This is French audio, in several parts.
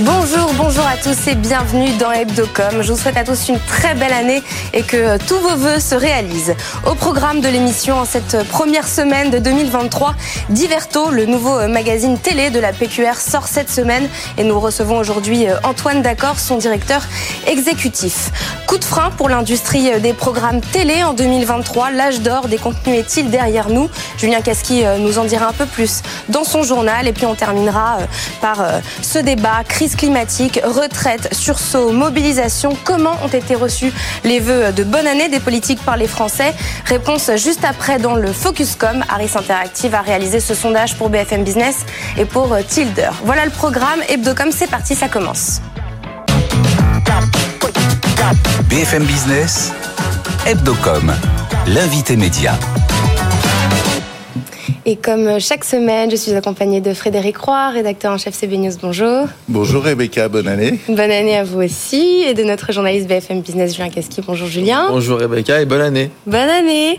Bonjour, bonjour à tous et bienvenue dans Hebdocom. Je vous souhaite à tous une très belle année et que tous vos voeux se réalisent. Au programme de l'émission en cette première semaine de 2023, Diverto, le nouveau magazine télé de la PQR, sort cette semaine et nous recevons aujourd'hui Antoine Dacor, son directeur exécutif. Coup de frein pour l'industrie des programmes télé en 2023. L'âge d'or des contenus est-il derrière nous? Julien Casqui nous en dira un peu plus dans son journal et puis on terminera par ce débat climatique, retraite, sursaut, mobilisation. Comment ont été reçus les vœux de bonne année des politiques par les Français Réponse juste après dans le Focuscom. Harris Interactive a réalisé ce sondage pour BFM Business et pour Tilder. Voilà le programme. Hebdocom, c'est parti, ça commence. BFM Business, Hebdocom, l'invité média. Et comme chaque semaine, je suis accompagnée de Frédéric Roy, rédacteur en chef CB News. Bonjour. Bonjour Rebecca, bonne année. Bonne année à vous aussi. Et de notre journaliste BFM Business, Julien Casqui. Bonjour Julien. Bonjour Rebecca et bonne année. Bonne année.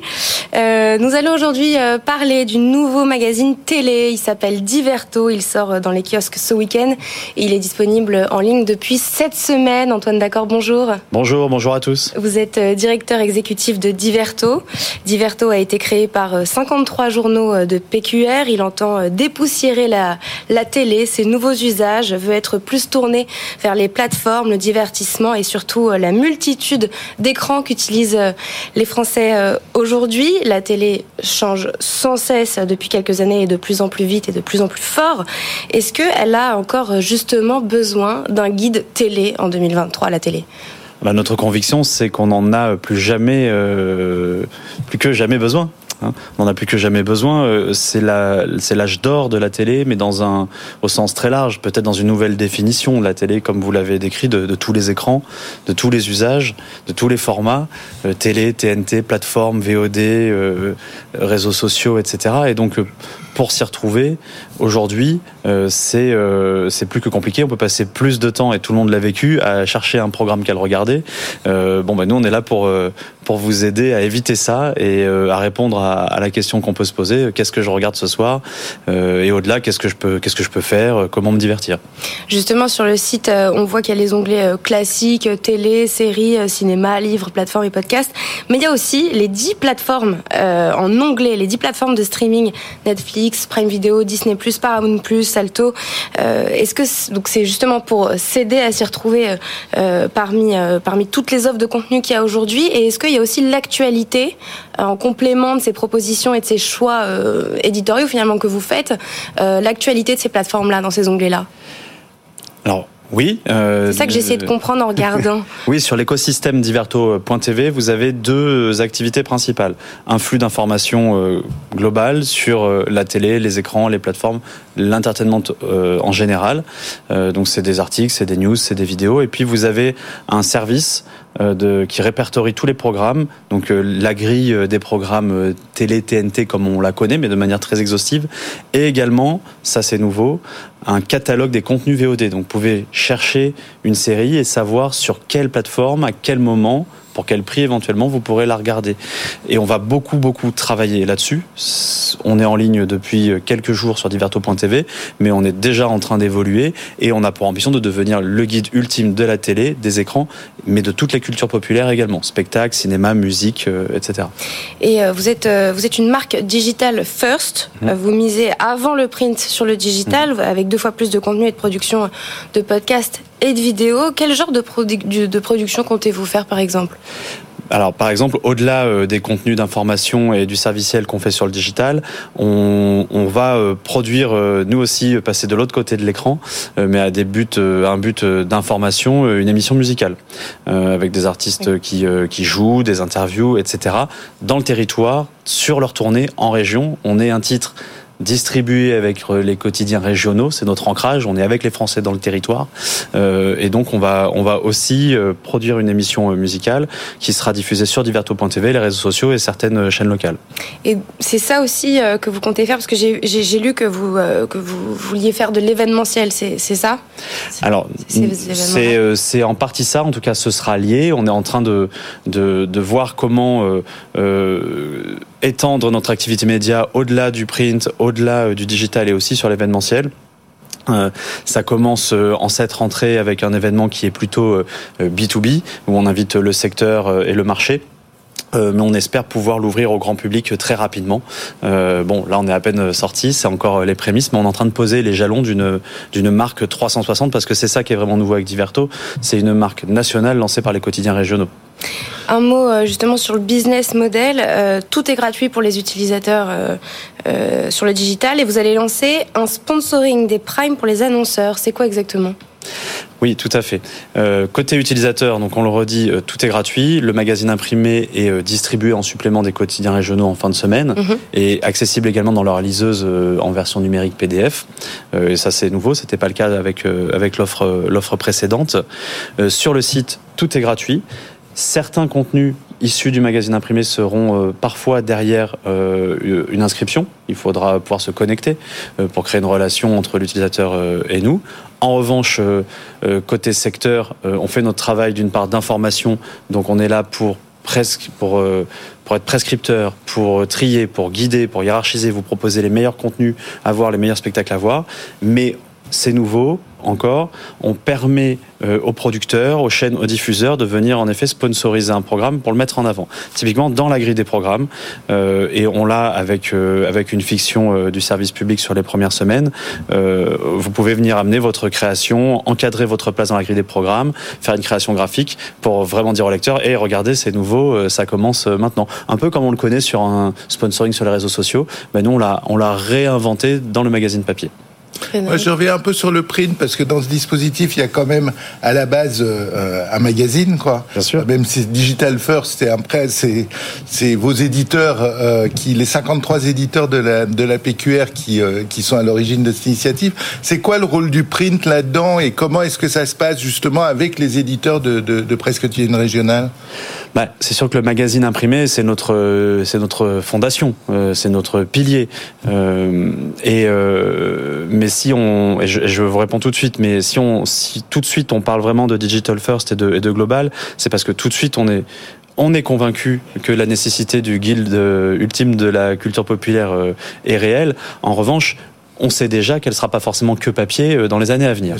Euh, nous allons aujourd'hui euh, parler du nouveau magazine télé. Il s'appelle Diverto. Il sort dans les kiosques ce week-end. Et il est disponible en ligne depuis cette semaine. Antoine D'accord, bonjour. Bonjour, bonjour à tous. Vous êtes directeur exécutif de Diverto. Diverto a été créé par 53 journaux de PQR. Il entend dépoussiérer la, télé, ses nouveaux usages, veut être plus tourné vers les plateformes, le divertissement et surtout la multitude d'écrans qu'utilisent les Français aujourd'hui. La télé change sans cesse depuis quelques années et de plus en plus vite et de plus en plus fort. Est-ce qu'elle a encore justement besoin d'un guide télé en 2023, la télé? Bah, Notre conviction, c'est qu'on n'en a plus jamais, euh, plus que jamais besoin. Hein. On n'en a plus que jamais besoin. C'est l'âge d'or de la télé, mais dans un, au sens très large, peut-être dans une nouvelle définition de la télé, comme vous l'avez décrit, de, de, tous les écrans, de tous les usages, de tous les formats, euh, télé, TNT, plateforme, VOD, euh, réseaux sociaux, etc. Et donc, pour s'y retrouver, aujourd'hui, euh, c'est euh, c'est plus que compliqué. On peut passer plus de temps, et tout le monde l'a vécu, à chercher un programme qu'à le regarder. Euh, bon, ben nous, on est là pour pour vous aider à éviter ça et à répondre à, la question qu'on peut se poser qu'est-ce que je regarde ce soir? Et au-delà, qu'est-ce que je peux qu'est-ce que je peux faire? Comment me divertir? Justement, sur le site, on voit qu'il y a les onglets classiques, télé, séries, cinéma, livres, plateformes et podcasts. Mais il y a aussi les 10 plateformes en onglet, les 10 plateformes de streaming Netflix, Prime Video, Disney+, Paramount+, Salto. Euh, Est-ce que donc c'est justement pour s'aider à s'y retrouver euh, parmi euh, parmi toutes les offres de contenu qu'il y a aujourd'hui? Et est-ce qu'il y a aussi l'actualité en complément de ces propositions et de ces choix éditoriaux finalement que vous faites, l'actualité de ces plateformes-là dans ces onglets-là? Alors oui. Euh, c'est ça que j'essaie de comprendre en regardant. oui, sur l'écosystème diverto.tv, vous avez deux activités principales. Un flux d'informations euh, global sur euh, la télé, les écrans, les plateformes, l'entertainment euh, en général. Euh, donc c'est des articles, c'est des news, c'est des vidéos. Et puis vous avez un service de, qui répertorie tous les programmes, donc la grille des programmes télé, TNT comme on la connaît, mais de manière très exhaustive, et également, ça c'est nouveau, un catalogue des contenus VOD. Donc vous pouvez chercher une série et savoir sur quelle plateforme, à quel moment, pour quel prix éventuellement vous pourrez la regarder. Et on va beaucoup, beaucoup travailler là-dessus. On est en ligne depuis quelques jours sur diverto.tv, mais on est déjà en train d'évoluer et on a pour ambition de devenir le guide ultime de la télé, des écrans, mais de toutes les cultures populaires également, spectacle, cinéma, musique, euh, etc. Et euh, vous êtes, euh, vous êtes une marque digital first. Mmh. Vous misez avant le print sur le digital, mmh. avec deux fois plus de contenu et de production de podcasts et de vidéos. Quel genre de, produ de production comptez-vous faire par exemple? Alors, par exemple, au-delà euh, des contenus d'information et du serviciel qu'on fait sur le digital, on, on va euh, produire, euh, nous aussi, passer de l'autre côté de l'écran, mais à des buts, un but d'information, une émission musicale, avec des artistes qui, qui jouent, des interviews, etc. Dans le territoire, sur leur tournée, en région, on est un titre distribué avec les quotidiens régionaux. C'est notre ancrage. On est avec les Français dans le territoire. Euh, et donc, on va, on va aussi euh, produire une émission euh, musicale qui sera diffusée sur diverto.tv, les réseaux sociaux et certaines chaînes locales. Et c'est ça aussi que vous comptez faire parce que j'ai lu que vous, que vous vouliez faire de l'événementiel. C'est ça? Alors, c'est en partie ça. En tout cas, ce sera lié. On est en train de, de, de voir comment euh, étendre notre activité média au-delà du print, au-delà du digital et aussi sur l'événementiel. ça commence en cette rentrée avec un événement qui est plutôt B2B, où on invite le secteur et le marché. Euh, mais on espère pouvoir l'ouvrir au grand public très rapidement. Euh, bon, là, on est à peine sorti, c'est encore les prémices, mais on est en train de poser les jalons d'une d'une marque 360 parce que c'est ça qui est vraiment nouveau avec Diverto. C'est une marque nationale lancée par les quotidiens régionaux. Un mot euh, justement sur le business model. tout est gratuit pour les utilisateurs sur le digital et vous allez lancer un sponsoring des primes pour les annonceurs. C'est quoi exactement? Oui, tout à fait. Euh, côté utilisateur, donc on le redit, euh, tout est gratuit. Le magazine imprimé est euh, distribué en supplément des quotidiens régionaux en fin de semaine mhm. et accessible également dans leur liseuse en version numérique PDF. et ça, c'est nouveau. C'était pas le cas avec avec l'offre l'offre précédente. sur le site, tout est gratuit. Certains contenus issus du magazine imprimé seront parfois derrière une inscription. Il faudra pouvoir se connecter pour créer une relation entre l'utilisateur et nous. En revanche, euh, euh, côté secteur, euh, on fait notre travail d'une part d'information, donc on est là pour presque pour pour être prescripteur, pour trier, pour guider, pour hiérarchiser, vous proposer les meilleurs contenus à voir, les meilleurs spectacles à voir, mais c'est nouveau encore, on permet euh, aux producteurs, aux chaînes, aux diffuseurs de venir en effet sponsoriser un programme pour le mettre en avant. Typiquement dans la grille des programmes, euh, et on l'a avec euh, avec une fiction du service public sur les premières semaines. vous pouvez venir amener votre création, encadrer votre place dans la grille des programmes, faire une création graphique pour vraiment dire au lecteur et regardez c'est nouveau, ça commence maintenant. Un peu comme on le connaît sur un sponsoring sur les réseaux sociaux, nous on l'a on l'a réinventé dans le magazine papier. Moi, je reviens un peu sur le print parce que dans ce dispositif, il y a quand même à la base euh, un magazine, quoi. Bien sûr. Même si Digital First, c'est après, c'est c'est vos éditeurs euh, qui, les 53 éditeurs de la de la PQR qui euh, qui sont à l'origine de cette initiative. C'est quoi le rôle du print là-dedans et comment est-ce que ça se passe justement avec les éditeurs de de, de presse quotidienne régionale bah, c'est sûr que le magazine imprimé, c'est notre c'est notre fondation, c'est notre pilier. et mais si on, et je, vous réponds tout de suite, mais si on, si tout de suite on parle vraiment de digital first et de, et de global, c'est parce que tout de suite on est, on est convaincu que la nécessité du guild euh, ultime de la culture populaire euh, est réelle. En revanche, on sait déjà qu'elle sera pas forcément que papier euh, dans les années à venir.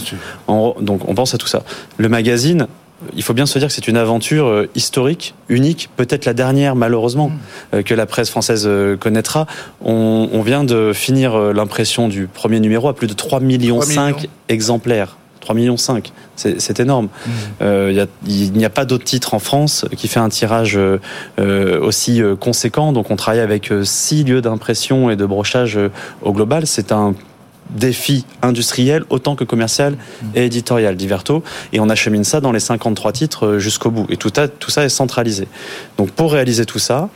donc on pense à tout ça. Le magazine, il faut bien se dire que c'est une aventure euh, historique, unique, peut-être la dernière malheureusement mm. euh, que la presse française euh, connaîtra. On, vient de finir l'impression du premier numéro à plus de 3 millions 5 exemplaires. 3 millions 5, c'est énorme. Mm. il n'y a, pas d'autre titre en France qui fait un tirage aussi conséquent. Donc on travaille avec 6 lieux d'impression et de brochage au global. C'est un défi industriel autant que commercial et éditorial d'Iverto et on achemine ça dans les 53 titres euh, jusqu'au bout. Et tout, tout ça est centralisé. Donc pour réaliser tout ça,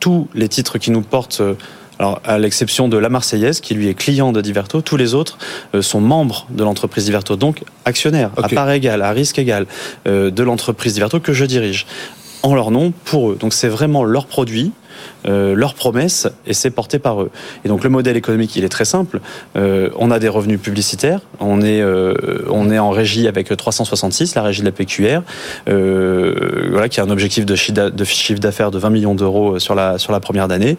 tous les titres qui nous portent euh, alors, à l'exception de La Marseillaise, qui lui est client de Diverto, tous les autres euh, sont membres de l'entreprise Diverto, donc actionnaires, à part égale, à risque égal, de l'entreprise Diverto que je dirige, en leur nom pour eux. Donc, c'est vraiment leur produit, euh, leurs promesses et c'est porté par eux. Et donc le modèle économique, il est très simple. Euh, on a des revenus publicitaires, on est, euh, on est en régie avec 366, la régie de la PQR, voilà, qui a un objectif de chiffre d'affaires de 20 millions d'euros sur la, sur la première année,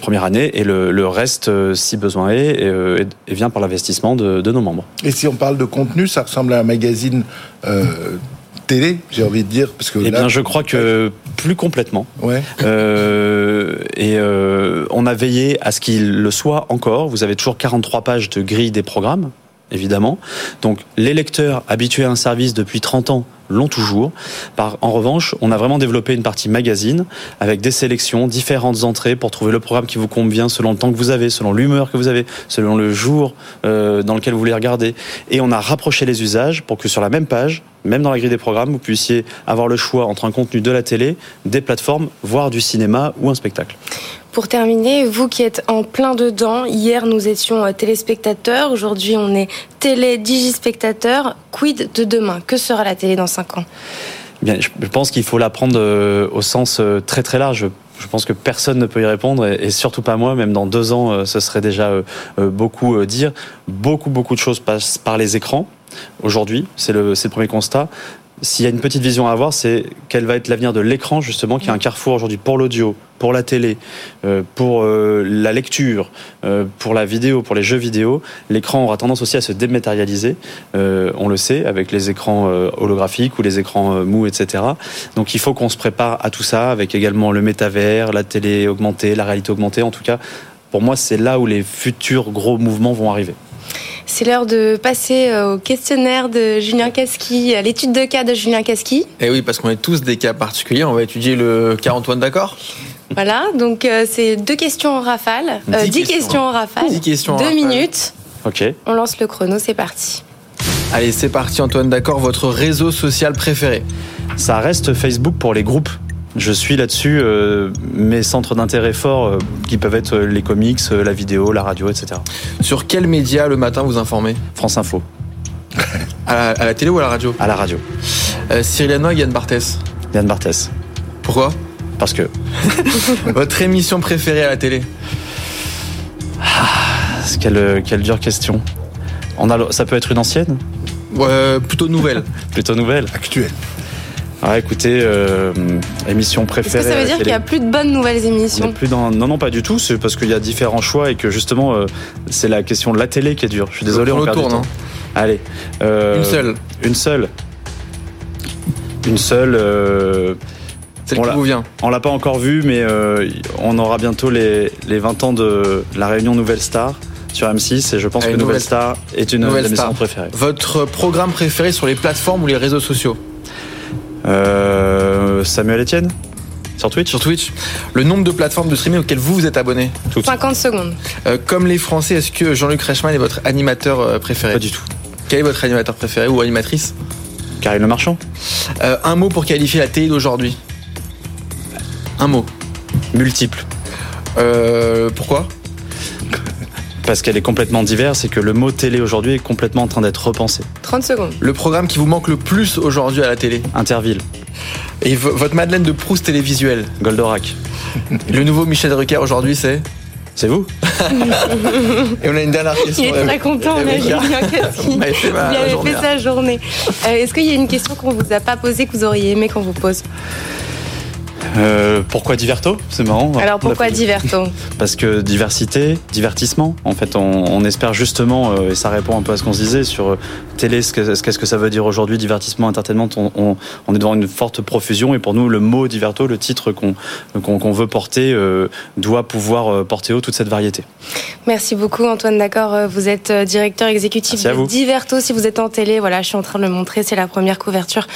première année, et le, le reste, si besoin est, et, vient par l'investissement de, de, nos membres. Et si on parle de contenu, ça ressemble à un magazine télé, j'ai envie de dire, parce que. Eh bien, je crois que plus complètement. Ouais. Euh, et euh, on a veillé à ce qu'il le soit encore. Vous avez toujours 43 pages de grille des programmes, évidemment. Donc, les lecteurs habitués à un service depuis 30 ans l'ont toujours. Par, en revanche, on a vraiment développé une partie magazine avec des sélections, différentes entrées pour trouver le programme qui vous convient selon le temps que vous avez, selon l'humeur que vous avez, selon le jour euh, dans lequel vous voulez regarder. Et on a rapproché les usages pour que sur la même page, même dans la grille des programmes, vous puissiez avoir le choix entre un contenu de la télé, des plateformes, voire du cinéma ou un spectacle. Pour terminer, vous qui êtes en plein dedans, hier nous étions euh, téléspectateurs, aujourd'hui on est télé-digispectateurs. Quid de demain? Que sera la télé dans 5 ans? Bien, je pense qu'il faut la prendre euh, au sens euh, très très large. Je pense que personne ne peut y répondre et surtout pas moi. Même dans deux ans, ce serait déjà beaucoup dire. Beaucoup beaucoup de choses passent par les écrans. Aujourd'hui, c'est le, le premier constat. S'il y a une petite vision à avoir, c'est quel va être l'avenir de l'écran, justement, qui est un carrefour aujourd'hui pour l'audio, pour la télé, euh, pour euh, la lecture, euh, pour la vidéo, pour les jeux vidéo, l'écran aura tendance aussi à se dématérialiser. on le sait avec les écrans holographiques ou les écrans mous, etc. Donc il faut qu'on se prépare à tout ça avec également le métavers, la télé augmentée, la réalité augmentée. En tout cas, pour moi, c'est là où les futurs gros mouvements vont arriver. C'est l'heure de passer au questionnaire de Julien Casqui, à l'étude de cas de Julien Casqui. Et eh oui, parce qu'on est tous des cas particuliers. On va étudier le cas Antoine, d'accord voilà, donc euh, c'est deux questions en rafale, euh, dix, questions. en rafale, dix questions deux minutes. Ok. On lance le chrono, c'est parti. Allez, c'est parti Antoine, d'accord, votre réseau social préféré Ça reste Facebook pour les groupes. Je suis là-dessus euh, mes centres d'intérêt forts qui peuvent être les comics, la vidéo, la radio, etc. Sur quel média le matin vous informez? France Info. à, la, télé ou à la radio? À la radio. Cyril Hanoï, Yann Barthès? Yann Barthès. Pourquoi? Parce que. Votre émission préférée à la télé? Ah, quelle, quelle dure question. On a, ça peut être une ancienne? Ouais, Plutôt nouvelle. plutôt nouvelle. Actuelle. Ah, écoutez, euh, émission préférée. Est-ce que ça veut dire qu'il n'y a plus de bonnes nouvelles émissions plus dans... Non, non, pas du tout. C'est parce qu'il y a différents choix et que justement, euh, c'est la question de la télé qui est dure. Je suis désolé, on, perd du temps. Allez. Euh, une seule. Une seule. Une seule on qui vous vient. On l'a pas encore vu, mais euh, on aura bientôt les, 20 ans de la réunion Nouvelle Star sur M6 et je pense que Nouvelle, Star est une de mes préférées. Votre programme préféré sur les plateformes ou les réseaux sociaux? Euh, Samuel Etienne sur Twitch Sur Twitch. Le nombre de plateformes de streaming auxquelles vous vous êtes abonné 50 secondes. Euh, comme les Français, est-ce que Jean-Luc Reichmann est votre animateur préféré? Pas du tout. Quel est votre animateur préféré ou animatrice? Karine Le Marchand. un mot pour qualifier la télé d'aujourd'hui un mot. Multiple. Euh, pourquoi? Parce qu'elle est complètement diverse et que le mot télé aujourd'hui est complètement en train d'être repensé. 30 secondes. Le programme qui vous manque le plus aujourd'hui à la télé Interville. Et votre Madeleine de Proust télévisuelle Goldorak. le nouveau Michel Drucker aujourd'hui c'est c'est vous Et on a une dernière question. Il est très content, on a Julien Il avait fait sa journée. Euh, est-ce qu'il y a une question qu'on vous a pas posée que vous auriez aimé qu'on vous pose? Euh, pourquoi Diverto? C'est marrant. Alors pourquoi Diverto? Parce que diversité, divertissement. En fait, on, espère justement, euh, et ça répond un peu à ce qu'on se disait sur euh, télé, qu'est-ce que ça veut dire aujourd'hui, divertissement, entertainment. On, est devant une forte profusion et pour nous, le mot Diverto, le titre qu'on veut porter, doit pouvoir porter haut toute cette variété. Merci beaucoup Antoine D'accord. Vous êtes directeur exécutif de Diverto. Si vous êtes en télé, voilà, je suis en train de le montrer. C'est la première couverture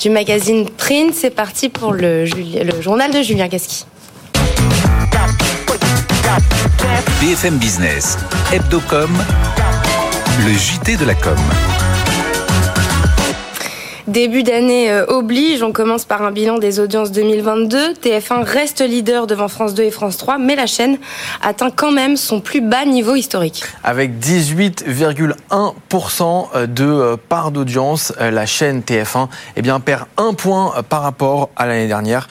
du magazine Print. C'est parti pour le, le journal de Julien Casqui. BFM Business, Hebdocom, le JT de la com. Début d'année euh, oblige, on commence par un bilan des audiences 2022. TF1 reste leader devant France 2 et France 3, mais la chaîne atteint quand même son plus bas niveau historique. Avec 18,1% de euh, part d'audience, euh, la chaîne TF1 eh perd un point par rapport à l'année dernière.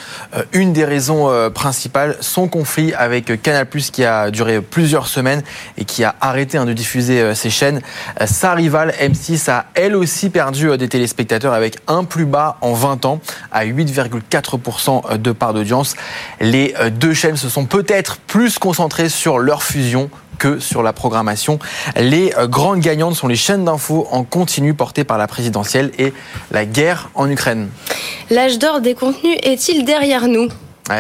Une des raisons principales, son conflit avec Canal+, qui a duré plusieurs semaines et qui a arrêté hein, de diffuser ses chaînes. Sa rivale M6 a elle aussi perdu des téléspectateurs avec un plus bas en 20 ans à 8,4% de part d'audience. Les euh, deux chaînes se sont peut-être plus concentrées sur leur fusion que sur la programmation. Les euh, grandes gagnantes sont les chaînes d'infos en continu portées par la présidentielle et la guerre en Ukraine. L'âge d'or des contenus est-il derrière nous?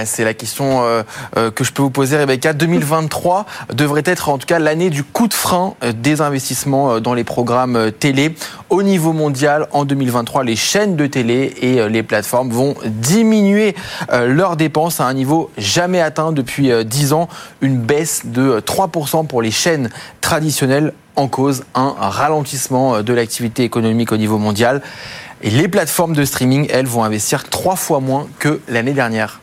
C'est la question euh, euh, que je peux vous poser, Rebecca. 2023 devrait être en tout cas l'année du coup de frein euh, des investissements dans les programmes télé. Au niveau mondial, en 2023, les chaînes de télé et les plateformes vont diminuer leurs dépenses à un niveau jamais atteint depuis 10 ans. Une baisse de 3% pour les chaînes traditionnelles en cause un ralentissement de l'activité économique au niveau mondial. Et les plateformes de streaming, elles, vont investir trois fois moins que l'année dernière.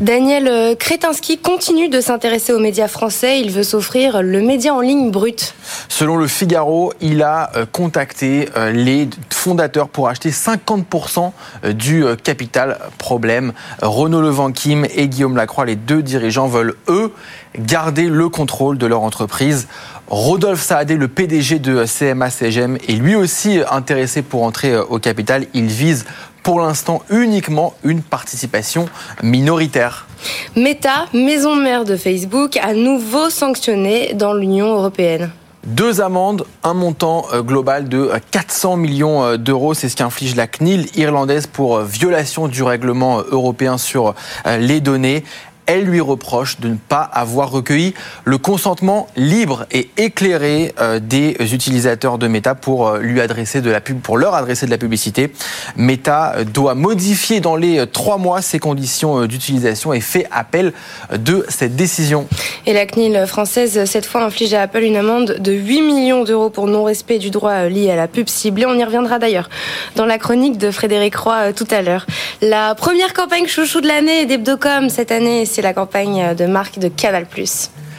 Daniel euh, Kretinsky continue de s'intéresser aux médias français. Il veut s'offrir le média en ligne brut. Selon le Figaro, il a euh, contacté euh, les fondateurs pour acheter 50% du capital. Problème, Renaud Levanquim et Guillaume Lacroix, les deux dirigeants, veulent, eux, garder le contrôle de leur entreprise. Rodolphe Saadé, le PDG de CMA-CGM, est lui aussi intéressé pour entrer au capital. Il vise pour l'instant uniquement une participation minoritaire. Meta, maison mère de Facebook, à nouveau sanctionnée dans l'Union européenne. Deux amendes, un montant euh, global de 400 euh, millions euh, d'euros. C'est ce qu'inflige la CNIL irlandaise pour violation du règlement européen sur les données elle lui reproche de ne pas avoir recueilli le consentement libre et éclairé euh, des utilisateurs de Meta pour euh, lui adresser de la pub, pour leur adresser de la publicité. Meta euh, doit modifier dans les trois mois ses conditions d'utilisation et fait appel de cette décision. Et la CNIL française, cette fois, inflige à Apple une amende de 8 millions d'euros pour non-respect du droit lié à la pub ciblée. On y reviendra d'ailleurs dans la chronique de Frédéric Roy tout à l'heure. La première campagne chouchou de l'année d'Hebdocom cette année, c'est la campagne de marque de Canal+.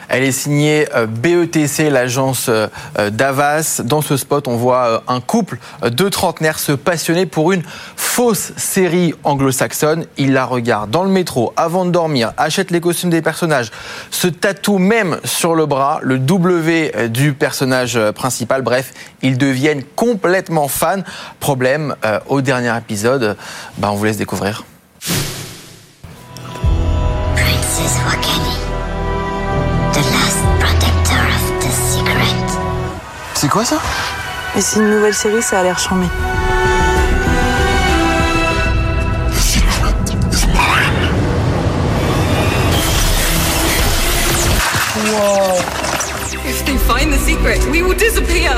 Elle est signée euh, BETC, l'agence euh, d'Avas. Dans ce spot, on voit euh, un couple de trentenaires se passionner pour une fausse série anglo-saxonne. Ils la regardent dans le métro avant de dormir, achètent les costumes des personnages, se tatouent même sur le bras le W du personnage principal. Bref, ils deviennent complètement fans. Problème, au dernier épisode, bah, on vous laisse découvrir. C'est quoi ça? Et c'est une nouvelle série, ça a l'air charmé. Whoa. If they find the secret, we will disappear.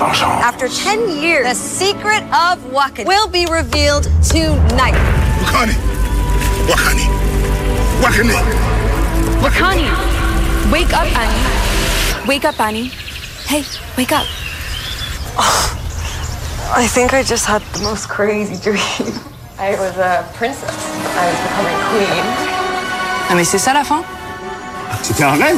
After 10 years, the secret of Wakani will be revealed tonight. Wakani! Wakani! Wakani! Wakani! Wake up, Annie. Wake up, Annie. Hey, wake up. Oh, I think I just had the most crazy dream. I was a princess. I was becoming queen. Ah mais c'est ça la fin C'était un rêve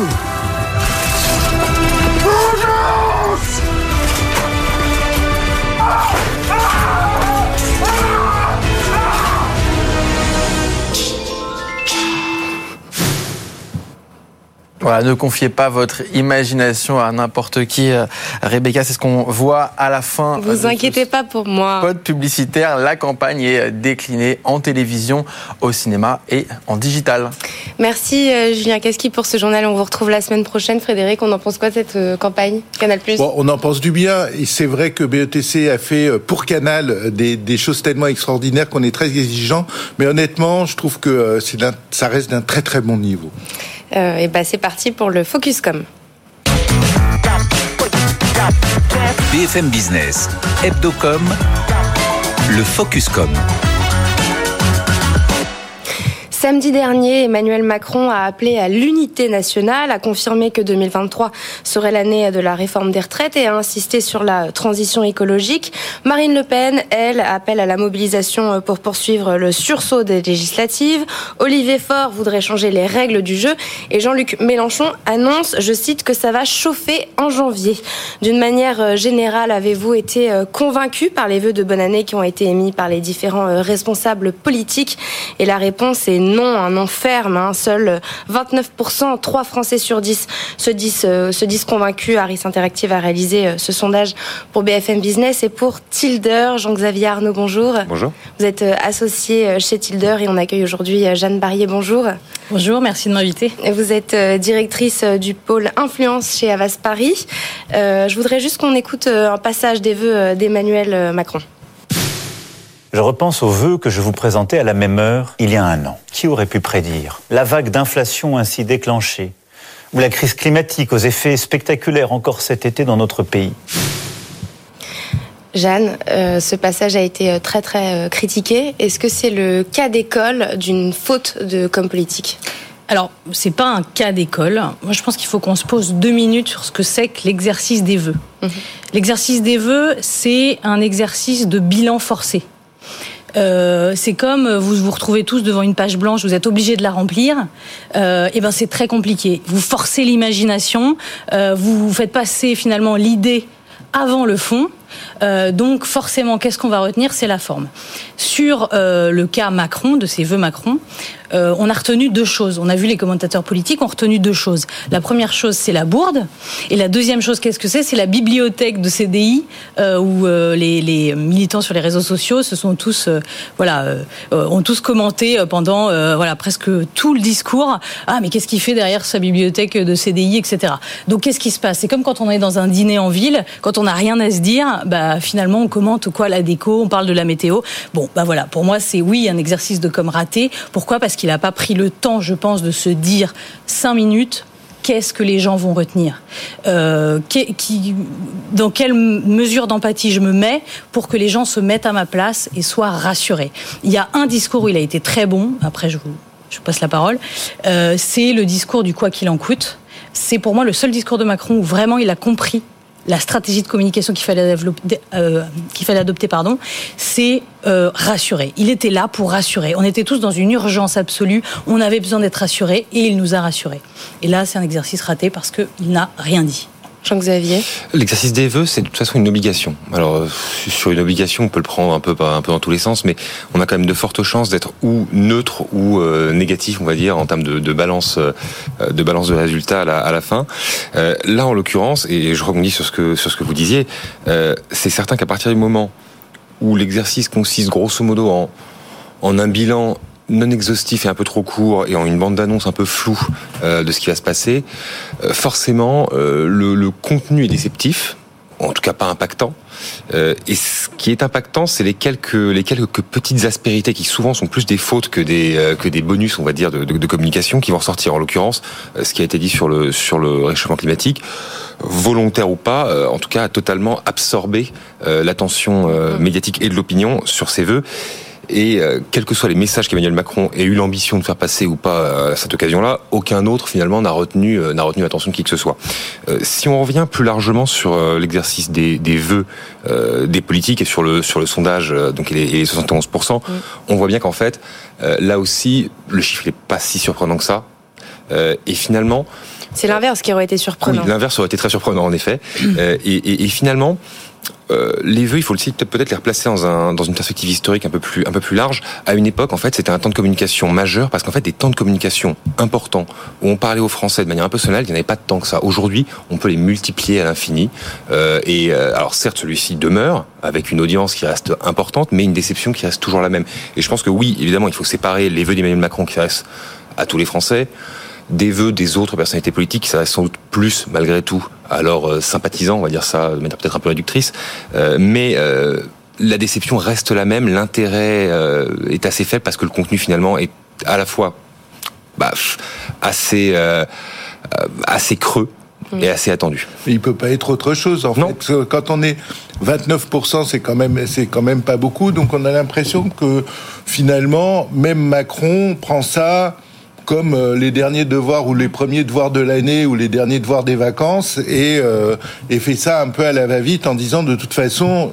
Voilà, ne confiez pas votre imagination à n'importe qui. Euh, Rebecca, c'est ce qu'on voit à la fin. Vous inquiétez pas pour moi. Code publicitaire, la campagne est déclinée en télévision, au cinéma et en digital. Merci euh, Julien Casqui pour ce journal. On vous retrouve la semaine prochaine. Frédéric, on en pense quoi de cette euh, campagne Canal bon, On en pense du bien. Et c'est vrai que BETC a fait pour Canal des, des choses tellement extraordinaires qu'on est très exigeant. Mais honnêtement, je trouve que ça reste d'un très très bon niveau. Euh, et bah c'est parti pour le Focuscom. BFM Business, Hebdocom, le Focuscom. Samedi dernier, Emmanuel Macron a appelé à l'unité nationale, a confirmé que 2023 serait l'année de la réforme des retraites et a insisté sur la transition écologique. Marine Le Pen, elle, appelle à la mobilisation pour poursuivre le sursaut des législatives. Olivier Faure voudrait changer les règles du jeu et Jean-Luc Mélenchon annonce, je cite, que ça va chauffer en janvier. D'une manière générale, avez-vous été convaincu par les vœux de bonne année qui ont été émis par les différents responsables politiques? Et la réponse est non, un non ferme. Hein. Seuls 29%, 3 Français sur 10 se disent, euh, se disent convaincus. Harris Interactive a réalisé euh, ce sondage pour BFM Business et pour Tilder. Jean-Xavier Arnaud, bonjour. Bonjour. Vous êtes euh, associé chez Tilder et on accueille aujourd'hui Jeanne Barrier, bonjour. Bonjour, merci de m'inviter. Vous êtes directrice du pôle influence chez Avas Paris. je voudrais juste qu'on écoute un passage des vœux d'Emmanuel Macron. Je repense aux vœux que je vous présentais à la même heure il y a un an. Qui aurait pu prédire la vague d'inflation ainsi déclenchée ou la crise climatique aux effets spectaculaires encore cet été dans notre pays? Jeanne, euh, ce passage a été euh, très très euh, critiqué. Est-ce que c'est le cas d'école d'une faute de com politique? Alors, c'est pas un cas d'école. Moi, je pense qu'il faut qu'on se pose deux minutes sur ce que c'est que l'exercice des vœux. Mhm. L'exercice des vœux, c'est un exercice de bilan forcé. Euh, c'est comme vous vous retrouvez tous devant une page blanche, vous êtes obligé de la remplir. Euh, et ben c'est très compliqué. Vous forcez l'imagination, euh, vous faites passer finalement l'idée avant le fond. Euh, donc forcément, qu'est-ce qu'on va retenir? C'est la forme. Sur euh, le cas Macron, de ces vœux Macron, euh, on a retenu deux choses. On a vu les commentateurs politiques ont retenu deux choses. La première chose, c'est la bourde, et la deuxième chose, qu'est-ce que c'est? C'est la bibliothèque de CDI euh, où euh, les, militants sur les réseaux sociaux se sont tous, voilà, ont tous commenté pendant voilà presque tout le discours. Ah, mais qu'est-ce qu'il fait derrière sa bibliothèque de CDI, etc. Donc, qu'est-ce qui se passe? C'est comme quand on est dans un dîner en ville, quand on n'a rien à se dire, bah finalement on commente quoi la déco, on parle de la météo. Bon, bah voilà, pour moi c'est oui un exercice de com raté. Pourquoi? Parce qu'il n'a pas pris le temps, je pense, de se dire cinq minutes qu'est-ce que les gens vont retenir euh, qui, Dans quelle mesure d'empathie je me mets pour que les gens se mettent à ma place et soient rassurés Il y a un discours où il a été très bon, après je vous, je vous passe la parole, euh, c'est le discours du quoi qu'il en coûte. C'est pour moi le seul discours de Macron où vraiment il a compris la stratégie de communication qu'il fallait, euh, adopter, pardon, c'est euh, rassurer. Il était là pour rassurer. On était tous dans une urgence absolue. On avait besoin d'être rassurés et il nous a rassurés. Et là, c'est un exercice raté parce qu'il n'a rien dit. Jean-Xavier L'exercice des vœux, c'est de toute façon une obligation. Alors, euh, sur une obligation, on peut le prendre un peu, dans tous les sens, mais on a quand même de fortes chances d'être ou neutre ou euh, négatif, on va dire, en termes de, balance, euh, de balance de résultats à la, fin. Là, en l'occurrence, et je rebondis sur ce que, vous disiez, c'est certain qu'à partir du moment où l'exercice consiste grosso modo en un bilan non exhaustif et un peu trop court et en une bande d'annonce un peu floue euh, de ce qui va se passer, euh, forcément euh, le, le, contenu est déceptif, en tout cas pas impactant. Euh, et ce qui est impactant, c'est les quelques les quelques petites aspérités qui souvent sont plus des fautes que des euh, que des bonus, on va dire, de, de, de communication qui vont ressortir. En l'occurrence, euh, ce qui a été dit sur le sur le réchauffement climatique, volontaire ou pas, en tout cas, a totalement absorbé l'attention médiatique et de l'opinion sur ces vœux. Et euh, quels que soient les messages qu'Emmanuel Macron ait eu l'ambition de faire passer ou pas à cette occasion-là, aucun autre finalement n'a retenu euh, n'a retenu l'attention de qui que ce soit. Euh, si on revient plus largement sur euh, l'exercice des, des vœux euh, des politiques et sur le sur le sondage donc et les, et les 71% mmh. on voit bien qu'en fait là aussi le chiffre n'est pas si surprenant que ça. et finalement, c'est l'inverse qui aurait été surprenant. Oui, l'inverse aurait été très surprenant en effet. et, et, et finalement, euh, les vœux, il faut aussi peut-être les replacer dans, un, dans une perspective historique un peu plus un peu plus large. À une époque, en fait, c'était un temps de communication majeur parce qu'en fait, des temps de communication importants où on parlait aux Français de manière un peu sonnelle, il n'y en avait pas de temps que ça. Aujourd'hui, on peut les multiplier à l'infini. Euh, et euh, alors, certes, celui-ci demeure avec une audience qui reste importante, mais une déception qui reste toujours la même. Et je pense que oui, évidemment, il faut séparer les vœux d'Emmanuel Macron qui restent à tous les Français des vœux des autres personnalités politiques qui s'adressent sans doute plus, malgré tout, à leurs sympathisants, on va dire ça de manière peut-être un peu réductrice, euh, mais euh, la déception reste la même, l'intérêt euh, est assez faible parce que le contenu finalement est à la fois bah, assez, euh, assez creux et assez attendu. Mais il peut pas être autre chose en non. fait. Quand on est 29%, c'est quand même c'est quand même pas beaucoup. Donc on a l'impression que finalement même Macron prend ça comme euh, les derniers devoirs ou les premiers devoirs de l'année ou les derniers devoirs des vacances et, euh, fait ça un peu à la va-vite en disant de toute façon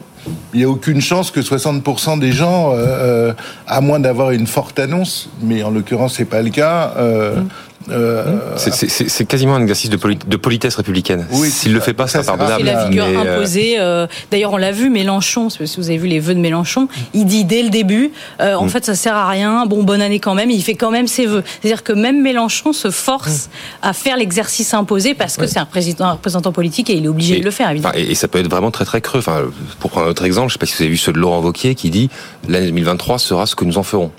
il n'y a aucune chance que 60% des gens, euh, à moins d'avoir une forte annonce, mais en l'occurrence c'est pas le cas, mmh. Euh, c'est quasiment un exercice de, poli de politesse républicaine. Oui, S'il le fait pas, c'est impardonnable. C'est la figure mais imposée. Euh... D'ailleurs, on l'a vu, Mélenchon, si vous avez vu les vœux de Mélenchon, il dit dès le début, euh, en mm. fait, ça sert à rien. Bon, bonne année quand même. Il fait quand même ses vœux. C'est-à-dire que même Mélenchon se force mm. à faire l'exercice imposé parce que c'est un, président, un représentant politique et il est obligé et, de le faire. Évidemment. Et, et, ça peut être vraiment très très creux. Enfin, pour prendre un autre exemple, je ne sais pas si vous avez vu ceux de Laurent Wauquiez qui dit l'année 2023 sera ce que nous en ferons.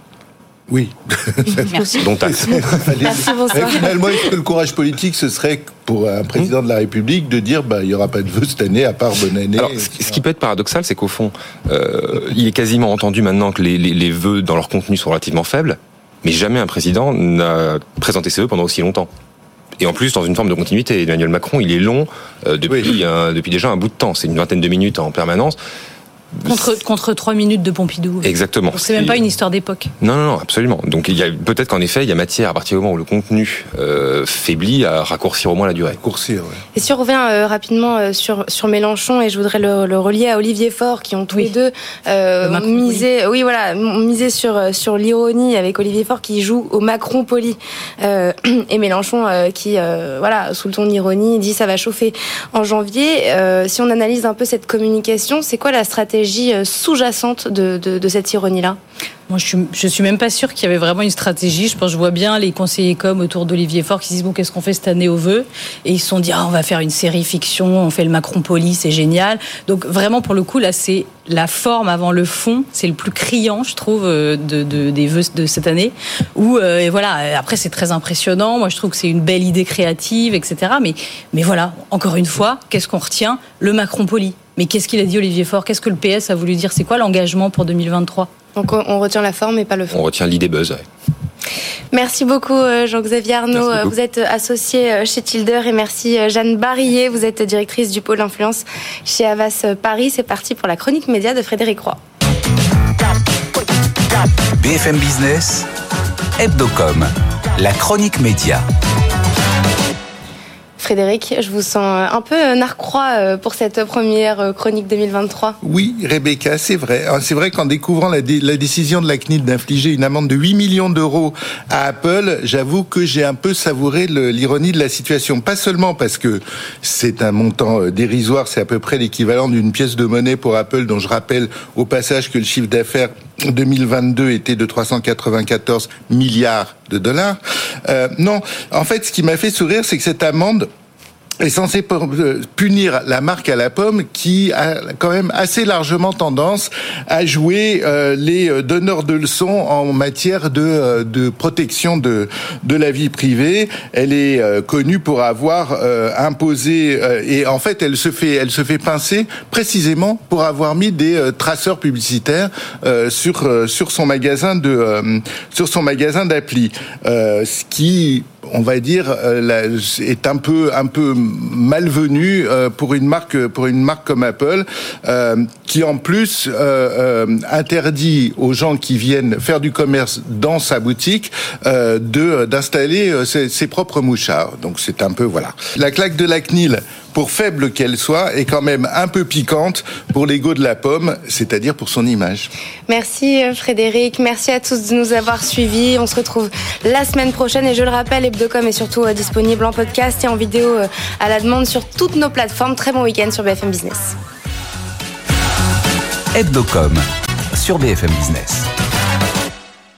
Oui. Merci. Donc, Merci, bonsoir. Finalement, est-ce que le courage politique, ce serait pour un président de la République de dire bah, il n'y aura pas de vœux cette année, à part bonne année Alors, Ce qui peut être paradoxal, c'est qu'au fond, euh, il est quasiment entendu maintenant que les, les, les vœux dans leur contenu sont relativement faibles, mais jamais un président n'a présenté ses vœux pendant aussi longtemps. Et en plus, dans une forme de continuité. Emmanuel Macron, il est long euh, depuis, oui. un, depuis déjà un bout de temps. C'est une vingtaine de minutes en permanence. Contre, contre 3 minutes de Pompidou. Exactement. C'est même pas une histoire d'époque. Non, non, non, absolument. Donc il y a peut-être qu'en effet, il y a matière à partir du moment où le contenu euh, faiblit à raccourcir au moins la durée. Raccourcir, ouais. Et si on revient euh, rapidement euh, sur, sur Mélenchon, et je voudrais le, le relier à Olivier Faure, qui ont tous oui. les deux euh, misé, oui. voilà, misé sur, sur l'ironie avec Olivier Faure qui joue au Macron poli. Euh, et Mélenchon qui, voilà, sous le ton d'ironie, dit ça va chauffer en janvier. si on analyse un peu cette communication, c'est quoi la stratégie stratégie sous-jacente de cette ironie-là moi, je suis, je suis même pas sûre qu'il y avait vraiment une stratégie. Je pense, je vois bien les conseillers com autour d'Olivier Faure qui disent bon, qu'est-ce qu'on fait cette année au vœu? Et ils se sont dit ah, on va faire une série fiction, on fait le Macron Poli, c'est génial. Donc vraiment pour le coup là, c'est la forme avant le fond, c'est le plus criant, je trouve, euh, de, de, des vœux de cette année. Où euh, et voilà, après c'est très impressionnant. Moi, je trouve que c'est une belle idée créative, etc. Mais mais voilà, encore une fois, qu'est-ce qu'on retient? Le Macron Poli. Mais qu'est-ce qu'il a dit Olivier Faure? Qu'est-ce que le PS a voulu dire? C'est quoi l'engagement pour 2023 donc on retient la forme et pas le fond. On retient l'idée buzz. Merci beaucoup euh, Jean-Xavier Arnaud. Vous êtes associé euh, chez Tilder et merci euh, Jeanne Barillet. Vous êtes directrice du pôle influence chez Avas Paris. C'est parti pour la chronique média de Frédéric Roy. BFM Business, Hebdocom, la chronique média. Frédéric, je vous sens un peu narcroix euh, pour cette première euh, chronique 2023. Oui, Rebecca, c'est vrai. Ah, c'est vrai qu'en découvrant la, décision de la CNIL d'infliger une amende de 8 millions d'euros à Apple, j'avoue que j'ai un peu savouré l'ironie de la situation. Pas seulement parce que c'est un montant euh, dérisoire, c'est à peu près l'équivalent d'une pièce de monnaie pour Apple, dont je rappelle au passage que le chiffre d'affaires 2022 était de 394 milliards de dollars. Euh, non, en fait, ce qui m'a fait sourire, c'est que cette amende est censé euh, punir la marque à la pomme qui a quand même assez largement tendance à jouer euh, les euh, donneurs de leçons en matière de, de protection de, de la vie privée. Elle est connue pour avoir imposé et en fait elle se fait elle se fait pincer précisément pour avoir mis des traceurs publicitaires sur sur son magasin de sur son magasin d'appli, ce qui on va dire, euh, est un peu un peu malvenu euh, pour une marque pour une marque comme Apple, euh, qui en plus interdit aux gens qui viennent faire du commerce dans sa boutique de d'installer ses, ses, propres mouchards. Donc c'est un peu voilà. La claque de la CNIL pour faible qu'elle soit, est quand même un peu piquante pour l'ego de la pomme, c'est-à-dire pour son image. Merci euh, Frédéric, merci à tous de nous avoir suivis. On se retrouve la semaine prochaine et je le rappelle, Hebdocom est surtout euh, disponible en podcast et en vidéo euh, à la demande sur toutes nos plateformes. Très bon week-end sur BFM Business. Hebdocom sur BFM Business.